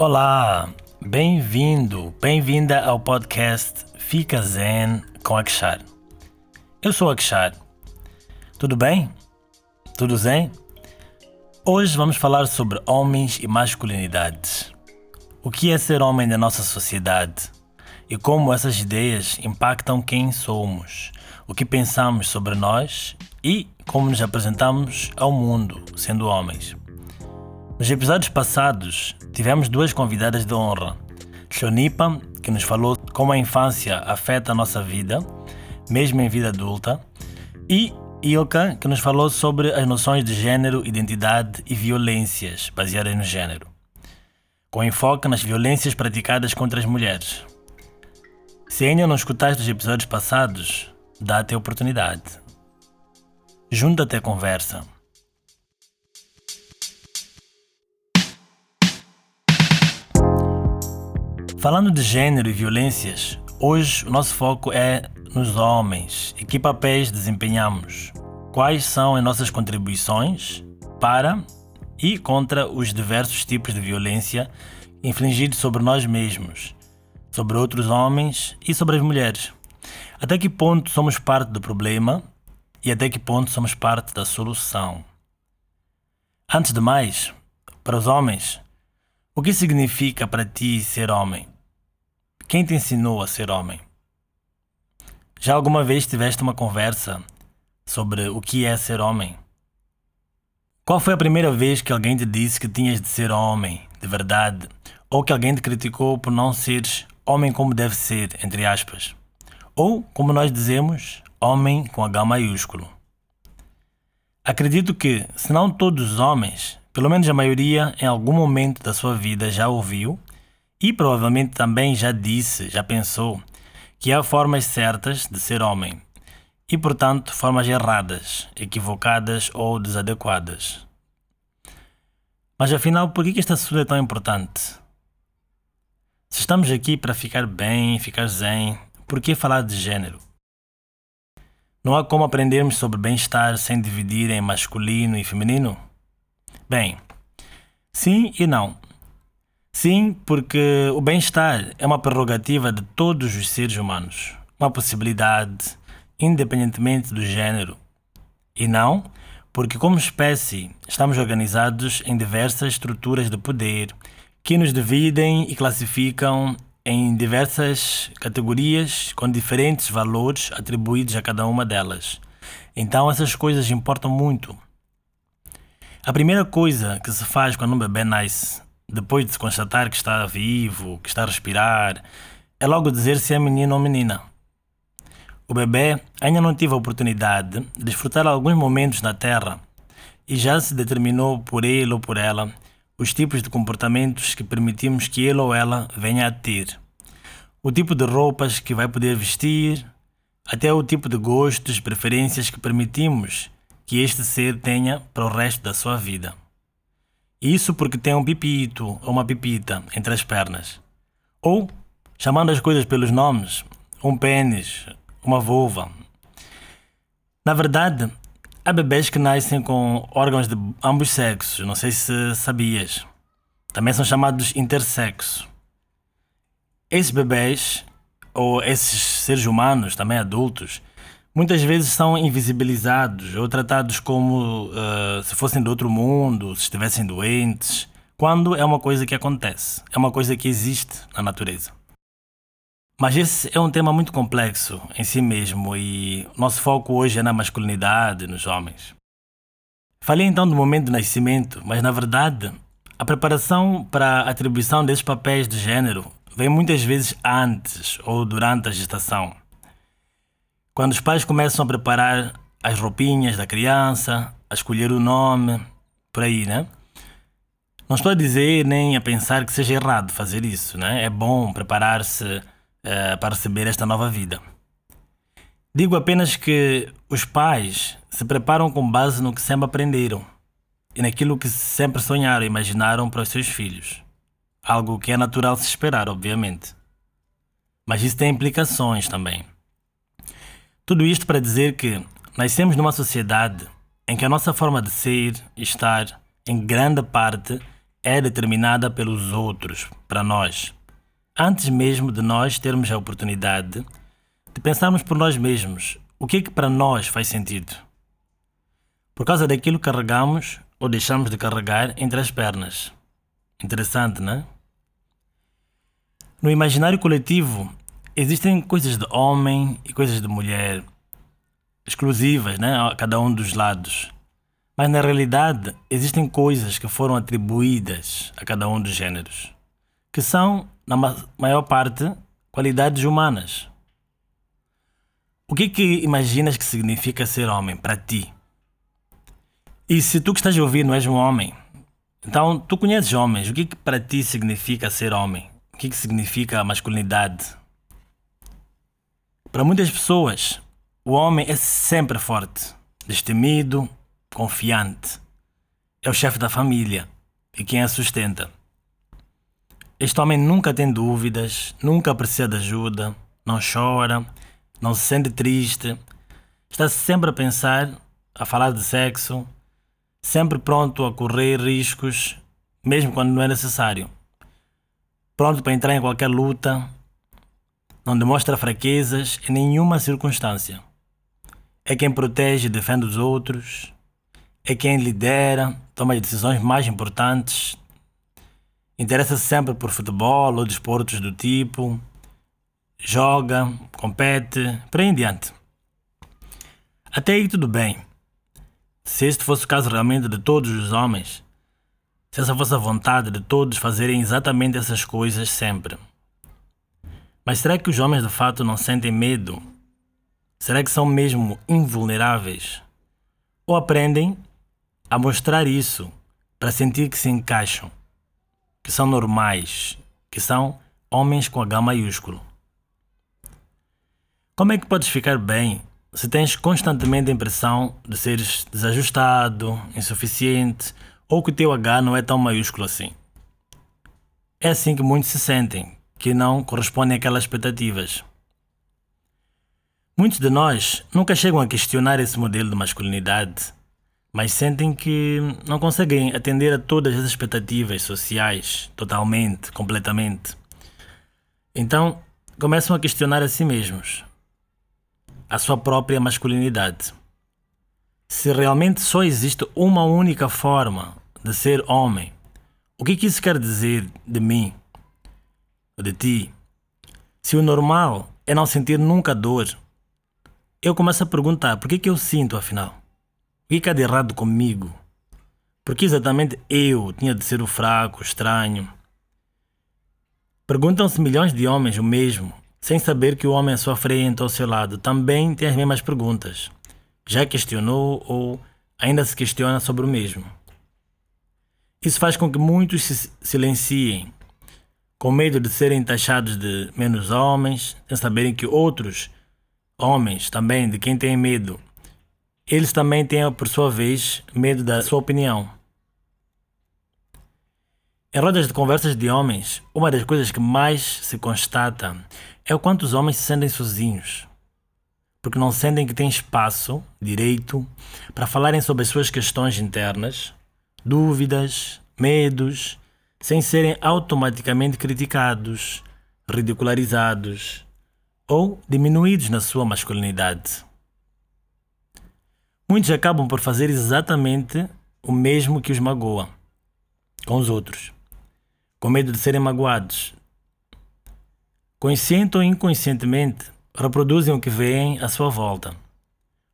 Olá, bem-vindo, bem-vinda ao podcast Fica Zen com Akshar. Eu sou Akshar. Tudo bem? Tudo zen? Hoje vamos falar sobre homens e masculinidade. O que é ser homem na nossa sociedade e como essas ideias impactam quem somos, o que pensamos sobre nós e como nos apresentamos ao mundo, sendo homens. Nos episódios passados, tivemos duas convidadas de honra. Shonipa, que nos falou como a infância afeta a nossa vida, mesmo em vida adulta, e Ilka, que nos falou sobre as noções de gênero, identidade e violências baseadas no gênero, com enfoque nas violências praticadas contra as mulheres. Se ainda não escutaste os episódios passados, dá-te a oportunidade. Junta-te à conversa. Falando de gênero e violências, hoje o nosso foco é nos homens e que papéis desempenhamos. Quais são as nossas contribuições para e contra os diversos tipos de violência infligidos sobre nós mesmos, sobre outros homens e sobre as mulheres. Até que ponto somos parte do problema e até que ponto somos parte da solução. Antes de mais, para os homens, o que significa para ti ser homem? Quem te ensinou a ser homem? Já alguma vez tiveste uma conversa sobre o que é ser homem? Qual foi a primeira vez que alguém te disse que tinhas de ser homem, de verdade, ou que alguém te criticou por não seres homem como deve ser, entre aspas? Ou, como nós dizemos, homem com H maiúsculo. Acredito que, se não todos os homens, pelo menos a maioria em algum momento da sua vida já ouviu e provavelmente também já disse, já pensou, que há formas certas de ser homem e, portanto, formas erradas, equivocadas ou desadequadas. Mas afinal, por que este assunto é tão importante? Se estamos aqui para ficar bem, ficar zen, por que falar de gênero? Não há como aprendermos sobre bem-estar sem dividir em masculino e feminino? Bem, sim e não. Sim, porque o bem-estar é uma prerrogativa de todos os seres humanos, uma possibilidade, independentemente do gênero. E não, porque, como espécie, estamos organizados em diversas estruturas de poder que nos dividem e classificam em diversas categorias com diferentes valores atribuídos a cada uma delas. Então essas coisas importam muito. A primeira coisa que se faz quando um bebê nasce, depois de se constatar que está vivo, que está a respirar, é logo dizer se é menino ou menina. O bebê ainda não teve a oportunidade de desfrutar alguns momentos na Terra e já se determinou por ele ou por ela os tipos de comportamentos que permitimos que ele ou ela venha a ter, o tipo de roupas que vai poder vestir, até o tipo de gostos preferências que permitimos que este ser tenha para o resto da sua vida. Isso porque tem um pipito ou uma pipita entre as pernas. Ou, chamando as coisas pelos nomes, um pênis, uma vulva. Na verdade, Há bebês que nascem com órgãos de ambos sexos, não sei se sabias. Também são chamados intersexo. Esses bebês, ou esses seres humanos, também adultos, muitas vezes são invisibilizados ou tratados como uh, se fossem de outro mundo, se estivessem doentes, quando é uma coisa que acontece, é uma coisa que existe na natureza. Mas esse é um tema muito complexo em si mesmo e nosso foco hoje é na masculinidade, nos homens. Falei então do momento do nascimento, mas na verdade a preparação para a atribuição desses papéis de gênero vem muitas vezes antes ou durante a gestação. Quando os pais começam a preparar as roupinhas da criança, a escolher o nome, por aí, né? Não estou a dizer nem a pensar que seja errado fazer isso, né? É bom preparar-se uh, para receber esta nova vida. Digo apenas que os pais se preparam com base no que sempre aprenderam e naquilo que sempre sonharam e imaginaram para os seus filhos. Algo que é natural se esperar, obviamente. Mas isso tem implicações também. Tudo isto para dizer que nascemos numa sociedade em que a nossa forma de ser e estar, em grande parte, é determinada pelos outros, para nós, antes mesmo de nós termos a oportunidade de pensarmos por nós mesmos o que é que para nós faz sentido. Por causa daquilo que carregamos ou deixamos de carregar entre as pernas. Interessante, não é? No imaginário coletivo existem coisas de homem e coisas de mulher exclusivas, né, a cada um dos lados. Mas na realidade existem coisas que foram atribuídas a cada um dos gêneros, que são, na maior parte, qualidades humanas. O que que imaginas que significa ser homem para ti? E se tu que estás a ouvir não és um homem, então tu conheces homens, o que que para ti significa ser homem? O que que significa a masculinidade? Para muitas pessoas, o homem é sempre forte, destemido, confiante. É o chefe da família e quem a sustenta. Este homem nunca tem dúvidas, nunca precisa de ajuda, não chora, não se sente triste, está sempre a pensar, a falar de sexo, sempre pronto a correr riscos, mesmo quando não é necessário. Pronto para entrar em qualquer luta, não demonstra fraquezas em nenhuma circunstância. É quem protege e defende os outros, é quem lidera, toma as decisões mais importantes, interessa-se sempre por futebol ou desportos do tipo, joga, compete, por aí em diante. Até aí tudo bem. Se este fosse o caso realmente de todos os homens, se essa fosse a vontade de todos fazerem exatamente essas coisas sempre. Mas será que os homens de fato não sentem medo? Será que são mesmo invulneráveis? Ou aprendem a mostrar isso para sentir que se encaixam, que são normais, que são homens com H maiúsculo. Como é que podes ficar bem se tens constantemente a impressão de seres desajustado, insuficiente ou que o teu H não é tão maiúsculo assim? É assim que muitos se sentem, que não correspondem àquelas expectativas. Muitos de nós nunca chegam a questionar esse modelo de masculinidade mas sentem que não conseguem atender a todas as expectativas sociais totalmente, completamente. Então começam a questionar a si mesmos, a sua própria masculinidade. Se realmente só existe uma única forma de ser homem, o que, que isso quer dizer de mim, de ti? Se o normal é não sentir nunca dor, eu começo a perguntar por que, que eu sinto afinal? que há de errado comigo? Porque exatamente eu tinha de ser o fraco, o estranho? Perguntam-se milhões de homens o mesmo, sem saber que o homem à sua frente ao seu lado também tem as mesmas perguntas. Já questionou ou ainda se questiona sobre o mesmo. Isso faz com que muitos se silenciem, com medo de serem taxados de menos homens, sem saberem que outros homens também, de quem têm medo, eles também têm, por sua vez, medo da sua opinião. Em rodas de conversas de homens, uma das coisas que mais se constata é o quanto os homens se sentem sozinhos. Porque não sentem que têm espaço, direito, para falarem sobre as suas questões internas, dúvidas, medos, sem serem automaticamente criticados, ridicularizados ou diminuídos na sua masculinidade. Muitos acabam por fazer exatamente o mesmo que os magoa com os outros, com medo de serem magoados. Consciente ou inconscientemente, reproduzem o que veem à sua volta,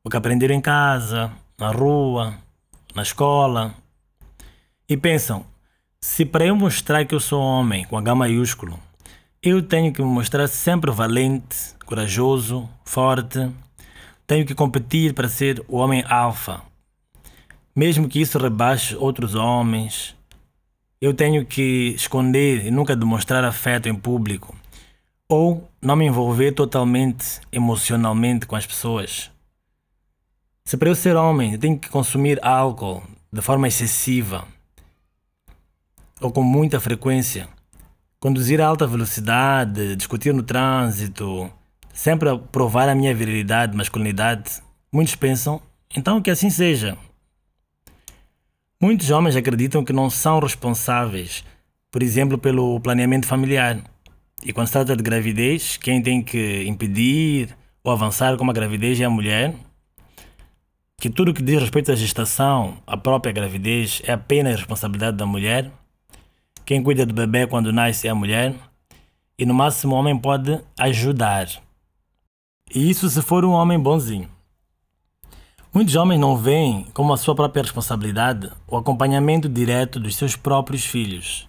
o que aprenderam em casa, na rua, na escola, e pensam: se para eu mostrar que eu sou homem com H maiúsculo, eu tenho que me mostrar sempre valente, corajoso, forte, tenho que competir para ser o homem alfa. Mesmo que isso rebaixe outros homens, eu tenho que esconder e nunca demonstrar afeto em público. Ou não me envolver totalmente emocionalmente com as pessoas. Se para eu ser homem eu tenho que consumir álcool de forma excessiva ou com muita frequência, conduzir a alta velocidade, discutir no trânsito, sempre a provar a minha virilidade, masculinidade, muitos pensam, então que assim seja. Muitos homens acreditam que não são responsáveis, por exemplo, pelo planeamento familiar. E quando se trata de gravidez, quem tem que impedir ou avançar com a gravidez é a mulher. Que tudo que diz respeito à gestação, à própria gravidez, é apenas responsabilidade da mulher. Quem cuida do bebê quando nasce é a mulher. E no máximo o homem pode ajudar. E isso se for um homem bonzinho. Muitos homens não veem como a sua própria responsabilidade o acompanhamento direto dos seus próprios filhos.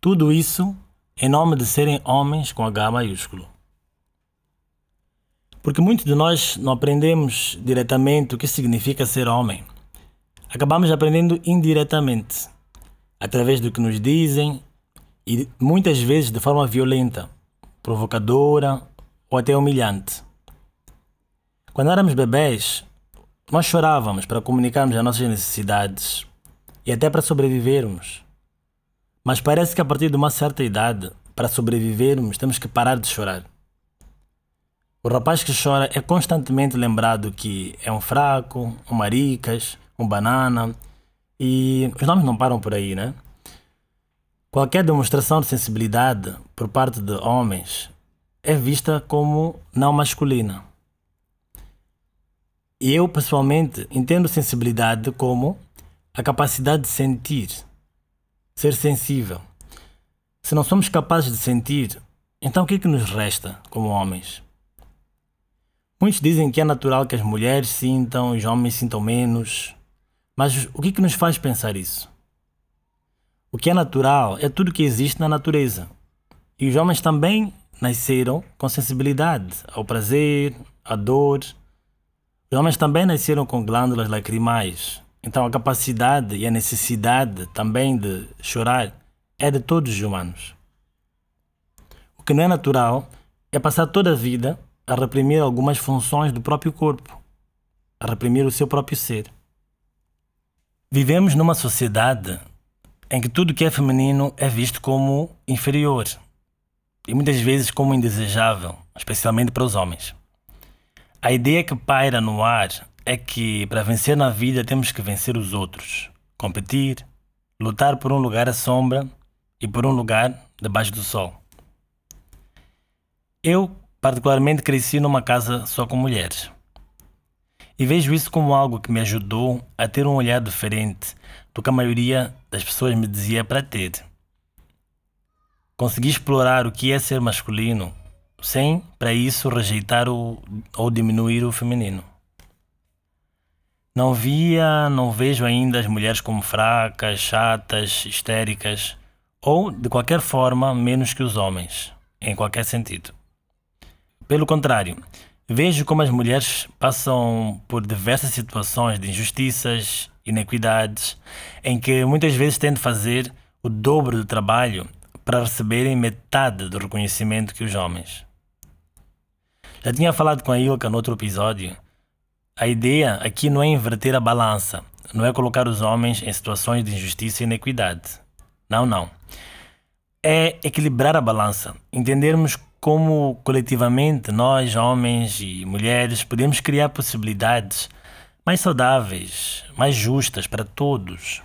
Tudo isso em nome de serem homens com H maiúsculo. Porque muitos de nós não aprendemos diretamente o que significa ser homem. Acabamos aprendendo indiretamente, através do que nos dizem e muitas vezes de forma violenta, provocadora ou até humilhante. Quando éramos bebés, nós chorávamos para comunicarmos as nossas necessidades e até para sobrevivermos. Mas parece que a partir de uma certa idade, para sobrevivermos, temos que parar de chorar. O rapaz que chora é constantemente lembrado que é um fraco, um maricas, um banana e os nomes não param por aí, né? Qualquer demonstração de sensibilidade por parte de homens é vista como não masculina. E eu, pessoalmente, entendo sensibilidade como a capacidade de sentir, ser sensível. Se não somos capazes de sentir, então o que é que nos resta como homens? Muitos dizem que é natural que as mulheres sintam, os homens sintam menos. Mas o que que nos faz pensar isso? O que é natural é tudo que existe na natureza. E os homens também nasceram com sensibilidade ao prazer, à dor, os homens também nasceram com glândulas lacrimais, então a capacidade e a necessidade também de chorar é de todos os humanos. O que não é natural é passar toda a vida a reprimir algumas funções do próprio corpo, a reprimir o seu próprio ser. Vivemos numa sociedade em que tudo que é feminino é visto como inferior e muitas vezes como indesejável, especialmente para os homens. A ideia que paira no ar é que para vencer na vida temos que vencer os outros, competir, lutar por um lugar à sombra e por um lugar debaixo do sol. Eu, particularmente, cresci numa casa só com mulheres. E vejo isso como algo que me ajudou a ter um olhar diferente do que a maioria das pessoas me dizia para ter. Consegui explorar o que é ser masculino sem, para isso, rejeitar o, ou diminuir o feminino. Não via, não vejo ainda as mulheres como fracas, chatas, histéricas ou, de qualquer forma, menos que os homens, em qualquer sentido. Pelo contrário, vejo como as mulheres passam por diversas situações de injustiças, inequidades, em que muitas vezes têm de fazer o dobro do trabalho para receberem metade do reconhecimento que os homens. Já tinha falado com a Ilka no outro episódio. A ideia aqui não é inverter a balança, não é colocar os homens em situações de injustiça e inequidade. Não, não. É equilibrar a balança, entendermos como coletivamente nós, homens e mulheres, podemos criar possibilidades mais saudáveis, mais justas para todos.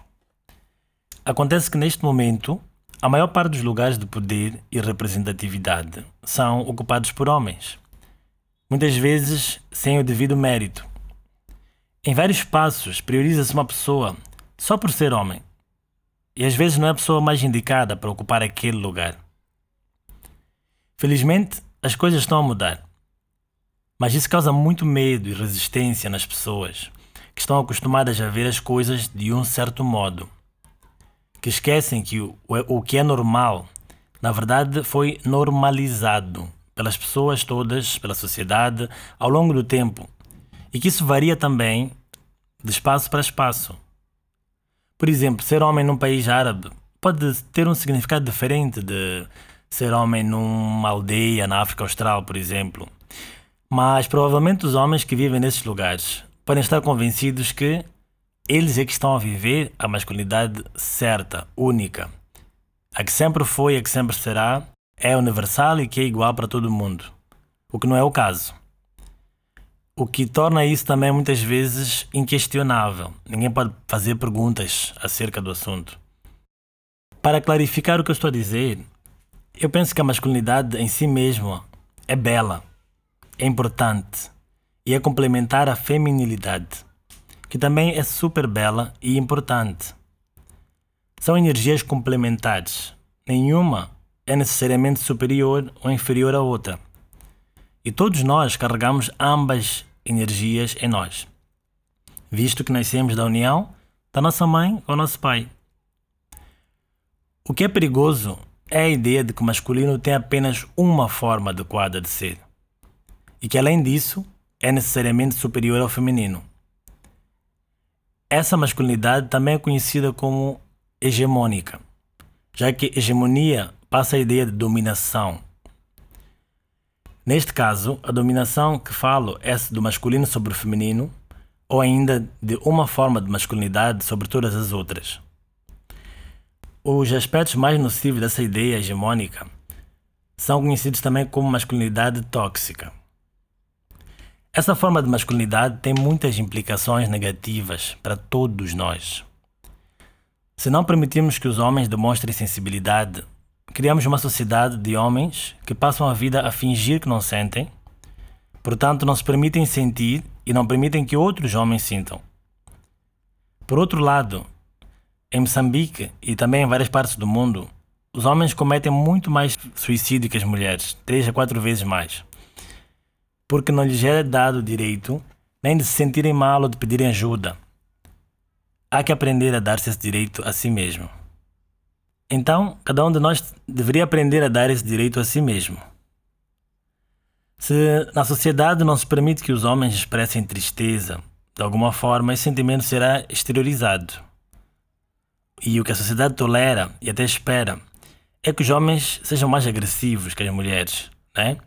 Acontece que neste momento, a maior parte dos lugares de poder e representatividade são ocupados por homens muitas vezes sem o devido mérito. Em vários passos, prioriza-se uma pessoa só por ser homem, e às vezes não é a pessoa mais indicada para ocupar aquele lugar. Felizmente, as coisas estão a mudar, mas isso causa muito medo e resistência nas pessoas que estão acostumadas a ver as coisas de um certo modo, que esquecem que o, o que é normal, na verdade, foi normalizado pelas pessoas todas, pela sociedade, ao longo do tempo, e que isso varia também de espaço para espaço. Por exemplo, ser homem num país árabe pode ter um significado diferente de ser homem numa aldeia na África Austral, por exemplo. Mas provavelmente os homens que vivem nesses lugares podem estar convencidos que eles é que estão a viver a masculinidade certa, única. A que sempre foi, a que sempre será é universal e que é igual para todo mundo, o que não é o caso. o que torna isso também muitas vezes inquestionável. Ninguém pode fazer perguntas acerca do assunto. Para clarificar o que eu estou a dizer, eu penso que a masculinidade em si mesma é bela, é importante e é complementar à feminilidade, que também é super bela e importante. São energias complementares. Nenhuma é necessariamente superior ou inferior à outra. E todos nós carregamos ambas energias em nós, visto que nascemos da união da nossa mãe com o nosso pai. O que é perigoso é a ideia de que o masculino tem apenas uma forma adequada de ser e que, além disso, é necessariamente superior ao feminino. Essa masculinidade também é conhecida como hegemônica, já que hegemonia passa a ideia de dominação. Neste caso, a dominação que falo é do masculino sobre o feminino, ou ainda de uma forma de masculinidade sobre todas as outras. Os aspectos mais nocivos dessa ideia hegemônica são conhecidos também como masculinidade tóxica. Essa forma de masculinidade tem muitas implicações negativas para todos nós. Se não permitirmos que os homens demonstrem sensibilidade, criamos uma sociedade de homens que passam a vida a fingir que não sentem, portanto, não se permitem sentir e não permitem que outros homens sintam. Por outro lado, em Moçambique e também em várias partes do mundo, os homens cometem muito mais suicídio que as mulheres, três a quatro vezes mais. Porque não lhes é dado o direito nem de se sentirem mal ou de pedirem ajuda. Há que aprender a dar-se esse direito a si mesmo. Então, cada um de nós deveria aprender a dar esse direito a si mesmo. Se na sociedade não se permite que os homens expressem tristeza, de alguma forma esse sentimento será exteriorizado. E o que a sociedade tolera e até espera é que os homens sejam mais agressivos que as mulheres, né?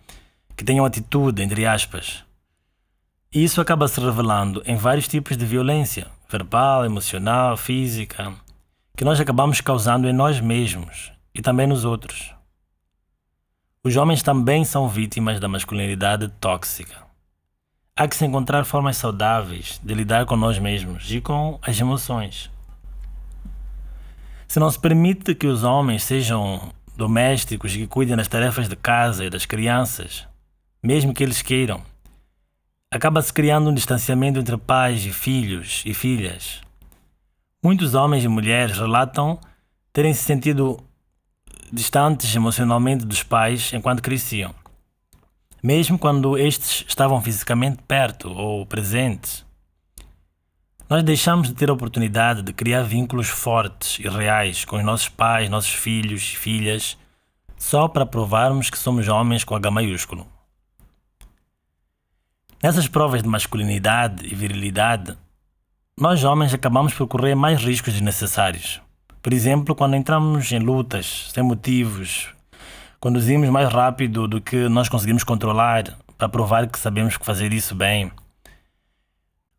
que tenham atitude, entre aspas. E isso acaba se revelando em vários tipos de violência, verbal, emocional, física, que nós acabamos causando em nós mesmos e também nos outros. Os homens também são vítimas da masculinidade tóxica. Há que se encontrar formas saudáveis de lidar com nós mesmos e com as emoções. Se não se permite que os homens sejam domésticos que cuidem das tarefas de casa e das crianças, mesmo que eles queiram, acaba-se criando um distanciamento entre pais e filhos e filhas. Muitos homens e mulheres relatam terem se sentido distantes emocionalmente dos pais enquanto cresciam, mesmo quando estes estavam fisicamente perto ou presentes. Nós deixamos de ter a oportunidade de criar vínculos fortes e reais com os nossos pais, nossos filhos e filhas, só para provarmos que somos homens com H maiúsculo. Nessas provas de masculinidade e virilidade, nós homens acabamos por correr mais riscos desnecessários. Por exemplo, quando entramos em lutas sem motivos, conduzimos mais rápido do que nós conseguimos controlar para provar que sabemos fazer isso bem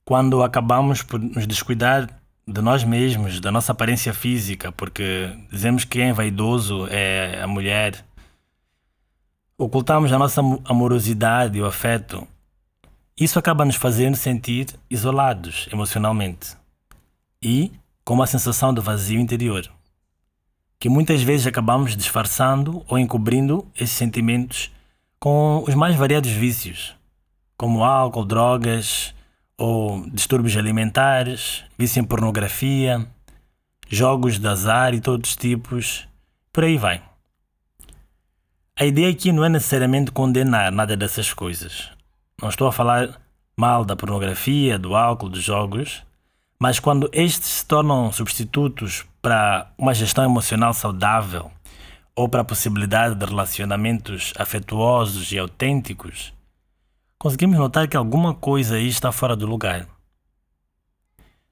quando acabamos por nos descuidar de nós mesmos, da nossa aparência física, porque dizemos que quem é vaidoso é a mulher. Ocultamos a nossa amorosidade e o afeto. Isso acaba nos fazendo sentir isolados emocionalmente e com uma sensação de vazio interior, que muitas vezes acabamos disfarçando ou encobrindo esses sentimentos com os mais variados vícios, como álcool, drogas, ou distúrbios alimentares, vício em pornografia, jogos de azar e todos os tipos, por aí vai. A ideia aqui não é necessariamente condenar nada dessas coisas. Não estou a falar mal da pornografia, do álcool, dos jogos, mas quando estes se tornam substitutos para uma gestão emocional saudável ou para a possibilidade de relacionamentos afetuosos e autênticos, conseguimos notar que alguma coisa aí está fora do lugar.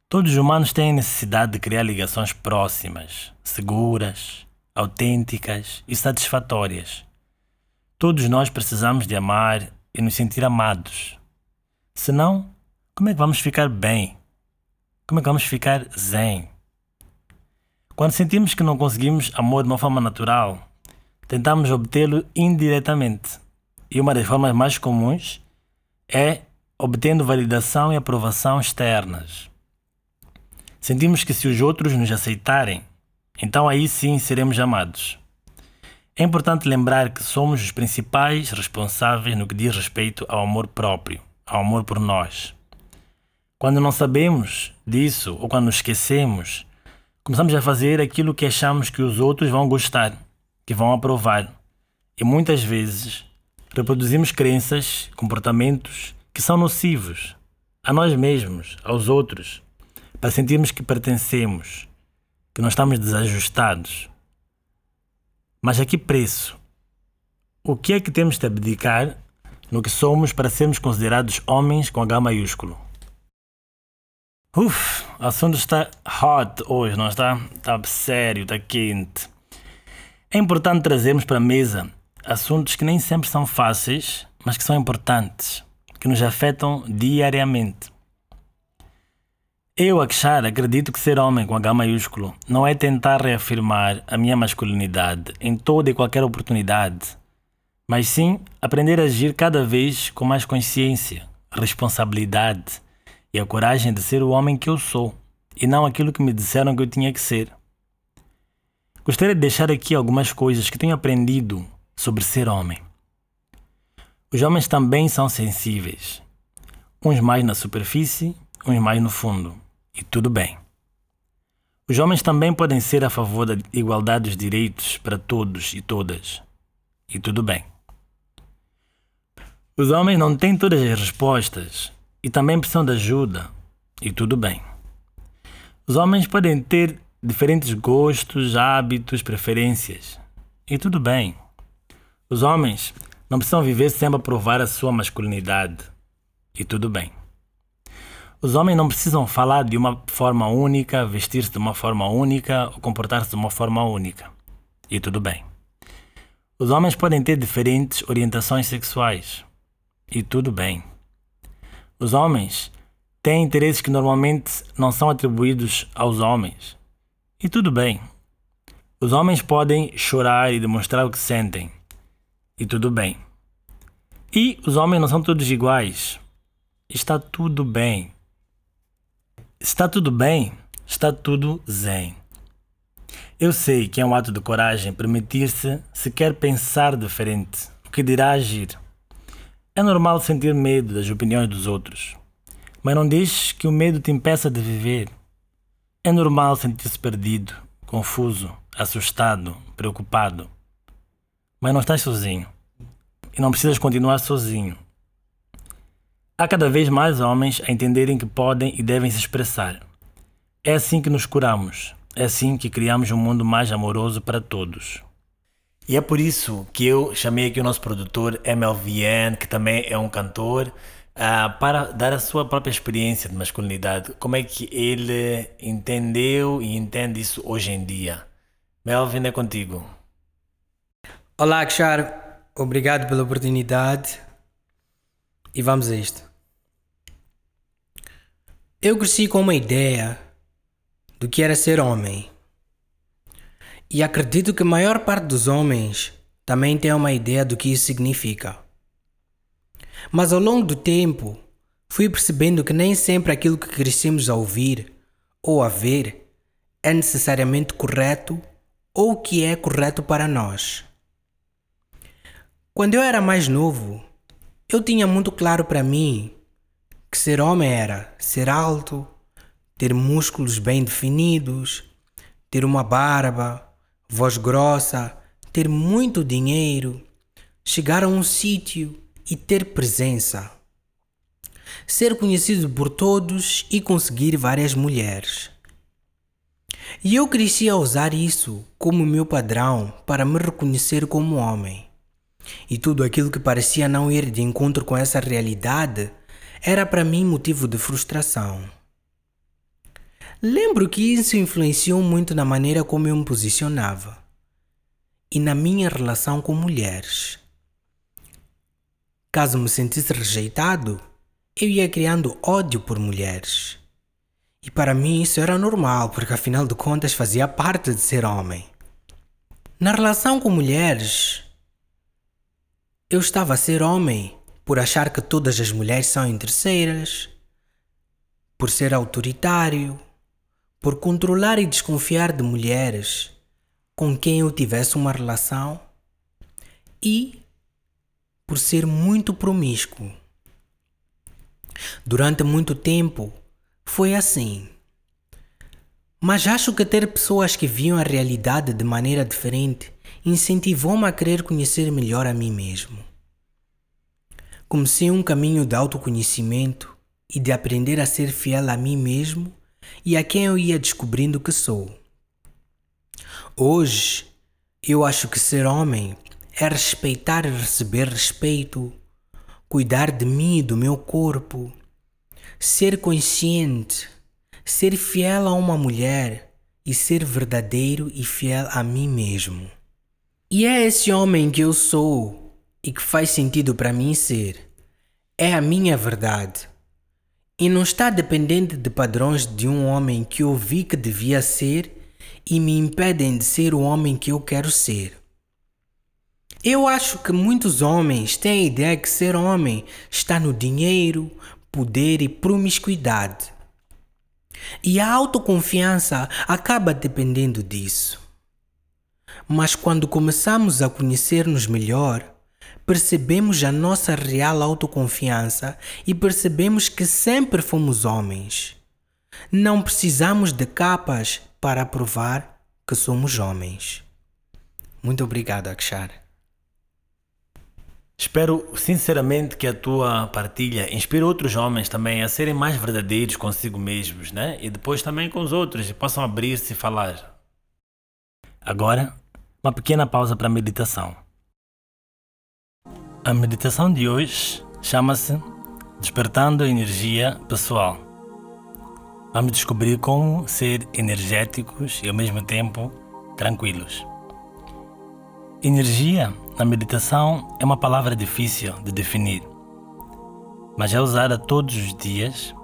Todos os humanos têm necessidade de criar ligações próximas, seguras, autênticas e satisfatórias. Todos nós precisamos de amar e nos sentir amados. Senão, como é que vamos ficar bem? Como é que vamos ficar zen? Quando sentimos que não conseguimos amor de uma forma natural, tentamos obtê-lo indiretamente. E uma das formas mais comuns é obtendo validação e aprovação externas. Sentimos que se os outros nos aceitarem, então aí sim seremos amados. É importante lembrar que somos os principais responsáveis no que diz respeito ao amor próprio, ao amor por nós. Quando não sabemos disso ou quando esquecemos, começamos a fazer aquilo que achamos que os outros vão gostar, que vão aprovar. E muitas vezes reproduzimos crenças, comportamentos que são nocivos a nós mesmos, aos outros, para sentirmos que pertencemos, que não estamos desajustados. Mas a que preço? O que é que temos de abdicar no que somos para sermos considerados homens com H maiúsculo? Uf, o assunto está hot hoje, não está? Está sério, está quente. É importante trazermos para a mesa assuntos que nem sempre são fáceis, mas que são importantes, que nos afetam diariamente. Eu, Akshar, acredito que ser homem com H maiúsculo não é tentar reafirmar a minha masculinidade em toda e qualquer oportunidade, mas sim aprender a agir cada vez com mais consciência, responsabilidade e a coragem de ser o homem que eu sou e não aquilo que me disseram que eu tinha que ser. Gostaria de deixar aqui algumas coisas que tenho aprendido sobre ser homem. Os homens também são sensíveis, uns mais na superfície, uns mais no fundo e tudo bem. Os homens também podem ser a favor da igualdade dos direitos para todos e todas. E tudo bem. Os homens não têm todas as respostas e também precisam de ajuda. E tudo bem. Os homens podem ter diferentes gostos, hábitos, preferências. E tudo bem. Os homens não precisam viver sempre a provar a sua masculinidade. E tudo bem. Os homens não precisam falar de uma forma única, vestir-se de uma forma única ou comportar-se de uma forma única. E tudo bem. Os homens podem ter diferentes orientações sexuais. E tudo bem. Os homens têm interesses que normalmente não são atribuídos aos homens. E tudo bem. Os homens podem chorar e demonstrar o que sentem. E tudo bem. E os homens não são todos iguais. Está tudo bem. Está tudo bem, está tudo zen. Eu sei que é um ato de coragem permitir-se sequer pensar diferente, o que dirá agir. É normal sentir medo das opiniões dos outros, mas não deixes que o medo te impeça de viver. É normal sentir-se perdido, confuso, assustado, preocupado, mas não estás sozinho e não precisas continuar sozinho. Há cada vez mais homens a entenderem que podem e devem se expressar. É assim que nos curamos. É assim que criamos um mundo mais amoroso para todos. E é por isso que eu chamei aqui o nosso produtor MLVN, que também é um cantor, uh, para dar a sua própria experiência de masculinidade. Como é que ele entendeu e entende isso hoje em dia? Melvin, é contigo. Olá, Akshar. Obrigado pela oportunidade. E vamos a isto. Eu cresci com uma ideia do que era ser homem. E acredito que a maior parte dos homens também tem uma ideia do que isso significa. Mas ao longo do tempo, fui percebendo que nem sempre aquilo que crescemos a ouvir ou a ver é necessariamente correto ou que é correto para nós. Quando eu era mais novo, eu tinha muito claro para mim que ser homem era ser alto, ter músculos bem definidos, ter uma barba, voz grossa, ter muito dinheiro, chegar a um sítio e ter presença. Ser conhecido por todos e conseguir várias mulheres. E eu cresci a usar isso como meu padrão para me reconhecer como homem. E tudo aquilo que parecia não ir de encontro com essa realidade era para mim motivo de frustração. Lembro que isso influenciou muito na maneira como eu me posicionava e na minha relação com mulheres. Caso me sentisse rejeitado, eu ia criando ódio por mulheres. E para mim isso era normal, porque afinal de contas fazia parte de ser homem. Na relação com mulheres, eu estava a ser homem por achar que todas as mulheres são interesseiras, por ser autoritário, por controlar e desconfiar de mulheres com quem eu tivesse uma relação e por ser muito promíscuo. Durante muito tempo foi assim. Mas acho que ter pessoas que viam a realidade de maneira diferente incentivou-me a querer conhecer melhor a mim mesmo. Comecei um caminho de autoconhecimento e de aprender a ser fiel a mim mesmo e a quem eu ia descobrindo que sou. Hoje, eu acho que ser homem é respeitar e receber respeito, cuidar de mim e do meu corpo, ser consciente, ser fiel a uma mulher e ser verdadeiro e fiel a mim mesmo. E é esse homem que eu sou e que faz sentido para mim ser. É a minha verdade. E não está dependente de padrões de um homem que eu vi que devia ser e me impedem de ser o homem que eu quero ser. Eu acho que muitos homens têm a ideia que ser homem está no dinheiro, poder e promiscuidade. E a autoconfiança acaba dependendo disso. Mas quando começamos a conhecer-nos melhor, percebemos a nossa real autoconfiança e percebemos que sempre fomos homens. Não precisamos de capas para provar que somos homens. Muito obrigado, Akshar. Espero sinceramente que a tua partilha inspire outros homens também a serem mais verdadeiros consigo mesmos, né? E depois também com os outros e possam abrir-se e falar. Agora, uma pequena pausa para a meditação. A meditação de hoje chama-se Despertando a Energia Pessoal. Vamos descobrir como ser energéticos e ao mesmo tempo tranquilos. Energia na meditação é uma palavra difícil de definir, mas é usada todos os dias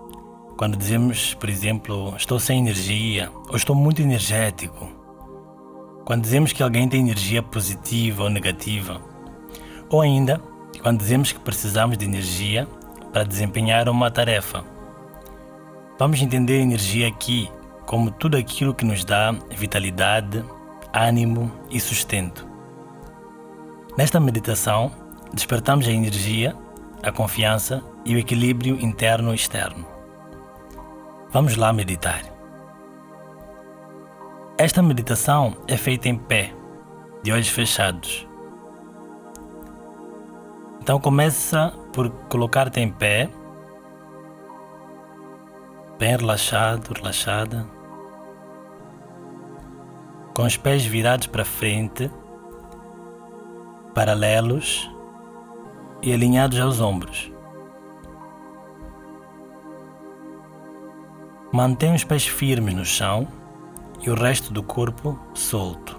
quando dizemos, por exemplo, estou sem energia ou estou muito energético. Quando dizemos que alguém tem energia positiva ou negativa. Ou ainda, quando dizemos que precisamos de energia para desempenhar uma tarefa. Vamos entender energia aqui como tudo aquilo que nos dá vitalidade, ânimo e sustento. Nesta meditação, despertamos a energia, a confiança e o equilíbrio interno e externo. Vamos lá meditar. Esta meditação é feita em pé, de olhos fechados. Então começa por colocar-te em pé, bem relaxado, relaxada, com os pés virados para frente paralelos e alinhados aos ombros. Mantém os pés firmes no chão e o resto do corpo solto.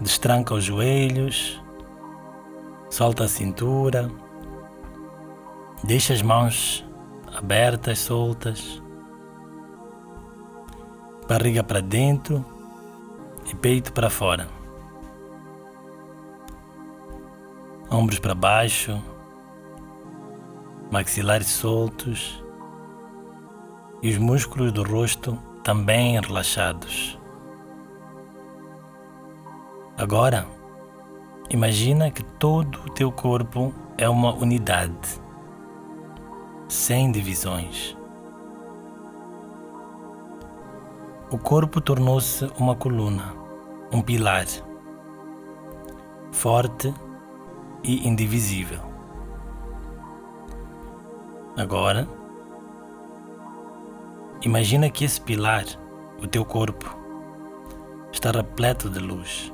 Destranca os joelhos, solta a cintura, deixa as mãos abertas, soltas, barriga para dentro e peito para fora. Ombros para baixo, maxilares soltos e os músculos do rosto também relaxados. Agora, imagina que todo o teu corpo é uma unidade, sem divisões. O corpo tornou-se uma coluna, um pilar, forte e indivisível. Agora, imagina que esse pilar, o teu corpo, está repleto de luz.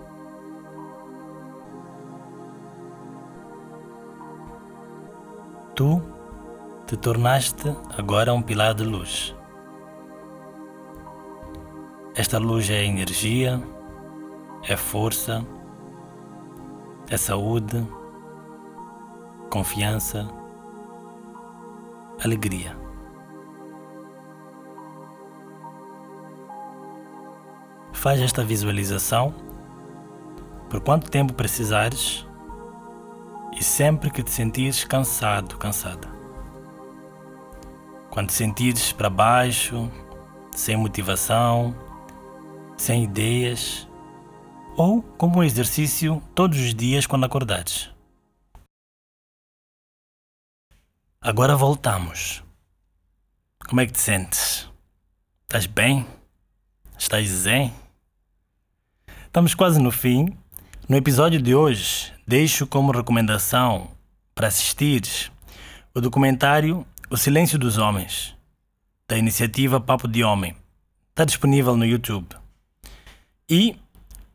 Tu te tornaste agora um pilar de luz. Esta luz é energia, é força, é saúde, confiança, alegria. Faz esta visualização por quanto tempo precisares e sempre que te sentires cansado, cansada. Quando te sentires para baixo, sem motivação, sem ideias, ou como um exercício todos os dias quando acordares. Agora voltamos. Como é que te sentes? Estás bem? Estás zen? Estamos quase no fim. No episódio de hoje, deixo como recomendação para assistires o documentário O Silêncio dos Homens, da iniciativa Papo de Homem. Está disponível no YouTube. E,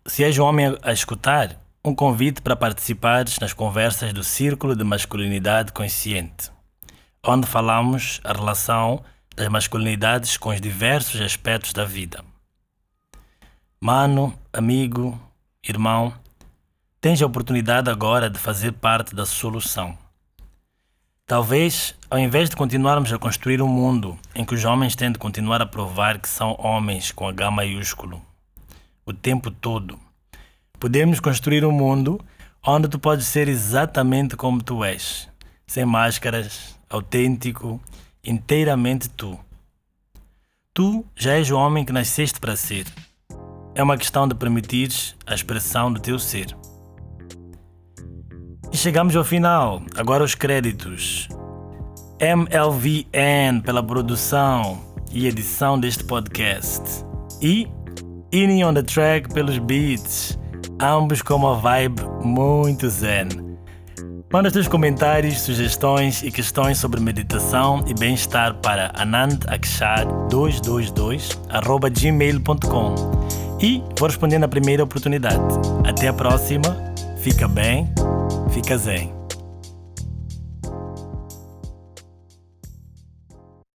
se és um homem a escutar, um convite para participares nas conversas do Círculo de Masculinidade Consciente, onde falamos a relação das masculinidades com os diversos aspectos da vida. Mano, amigo, irmão, tens a oportunidade agora de fazer parte da solução. Talvez, ao invés de continuarmos a construir um mundo em que os homens têm de continuar a provar que são homens com H maiúsculo, o tempo todo, podemos construir um mundo onde tu podes ser exatamente como tu és, sem máscaras, autêntico, inteiramente tu. Tu já és o homem que nasceste para ser. É uma questão de permitires a expressão do teu ser. E chegamos ao final. Agora os créditos. MLVN pela produção e edição deste podcast. E Inning on the Track pelos beats. Ambos com uma vibe muito zen. Manda os teus comentários, sugestões e questões sobre meditação e bem-estar para anandakshar222.gmail.com e vou responder na primeira oportunidade. Até a próxima, fica bem, fica zen.